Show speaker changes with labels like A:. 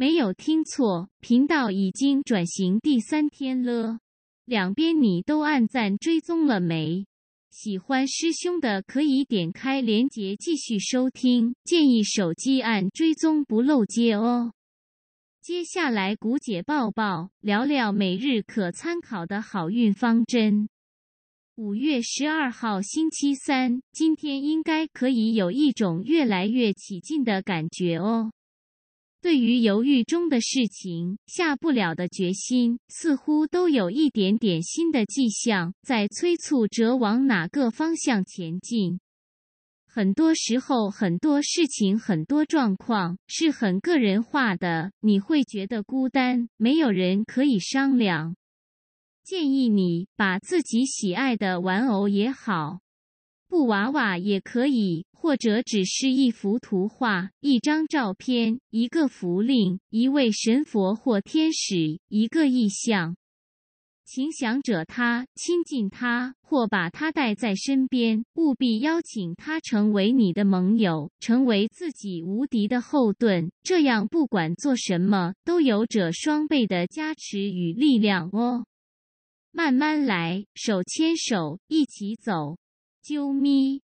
A: 没有听错，频道已经转型第三天了。两边你都按赞追踪了没？喜欢师兄的可以点开链接继续收听，建议手机按追踪不漏接哦。接下来古姐抱抱，聊聊每日可参考的好运方针。五月十二号星期三，今天应该可以有一种越来越起劲的感觉哦。对于犹豫中的事情，下不了的决心，似乎都有一点点新的迹象，在催促着往哪个方向前进。很多时候，很多事情，很多状况，是很个人化的，你会觉得孤单，没有人可以商量。建议你把自己喜爱的玩偶也好。布娃娃也可以，或者只是一幅图画、一张照片、一个符令、一位神佛或天使、一个意象，请想着他，亲近他，或把他带在身边，务必邀请他成为你的盟友，成为自己无敌的后盾。这样不管做什么，都有着双倍的加持与力量哦。慢慢来，手牵手，一起走。啾咪。